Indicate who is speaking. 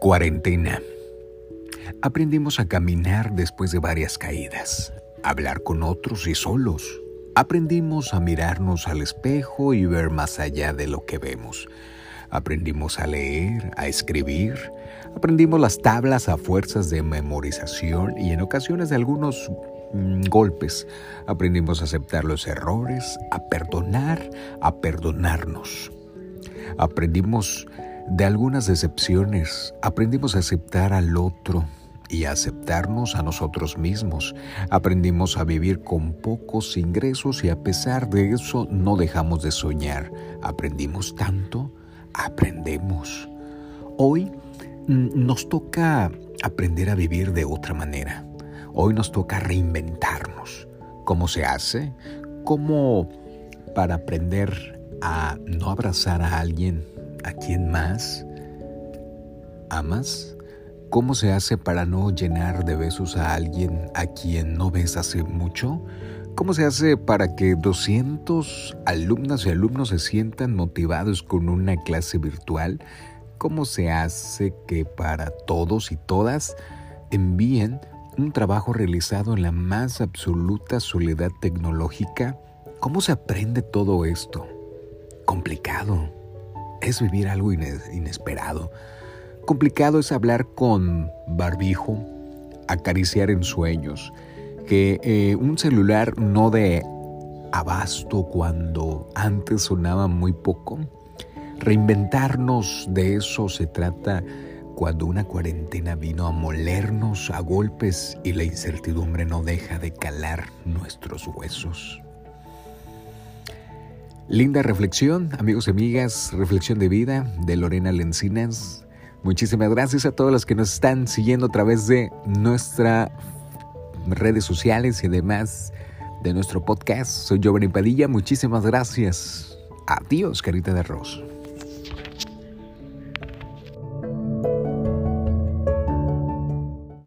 Speaker 1: Cuarentena. Aprendimos a caminar después de varias caídas, a hablar con otros y solos. Aprendimos a mirarnos al espejo y ver más allá de lo que vemos. Aprendimos a leer, a escribir. Aprendimos las tablas a fuerzas de memorización y en ocasiones de algunos mm, golpes. Aprendimos a aceptar los errores, a perdonar, a perdonarnos. Aprendimos de algunas decepciones, aprendimos a aceptar al otro y a aceptarnos a nosotros mismos. Aprendimos a vivir con pocos ingresos y a pesar de eso no dejamos de soñar. Aprendimos tanto, aprendemos. Hoy mm, nos toca aprender a vivir de otra manera. Hoy nos toca reinventarnos. ¿Cómo se hace? ¿Cómo para aprender a no abrazar a alguien a quien más amas? ¿Cómo se hace para no llenar de besos a alguien a quien no ves hace mucho? ¿Cómo se hace para que 200 alumnas y alumnos se sientan motivados con una clase virtual? ¿Cómo se hace que para todos y todas envíen un trabajo realizado en la más absoluta soledad tecnológica? ¿Cómo se aprende todo esto? Complicado es vivir algo inesperado. Complicado es hablar con barbijo, acariciar en sueños, que eh, un celular no de abasto cuando antes sonaba muy poco. Reinventarnos de eso se trata cuando una cuarentena vino a molernos a golpes y la incertidumbre no deja de calar nuestros huesos. Linda reflexión, amigos y amigas, reflexión de vida de Lorena Lencinas. Muchísimas gracias a todos los que nos están siguiendo a través de nuestras redes sociales y además de nuestro podcast. Soy Giovanni Padilla, muchísimas gracias. Adiós, carita de arroz.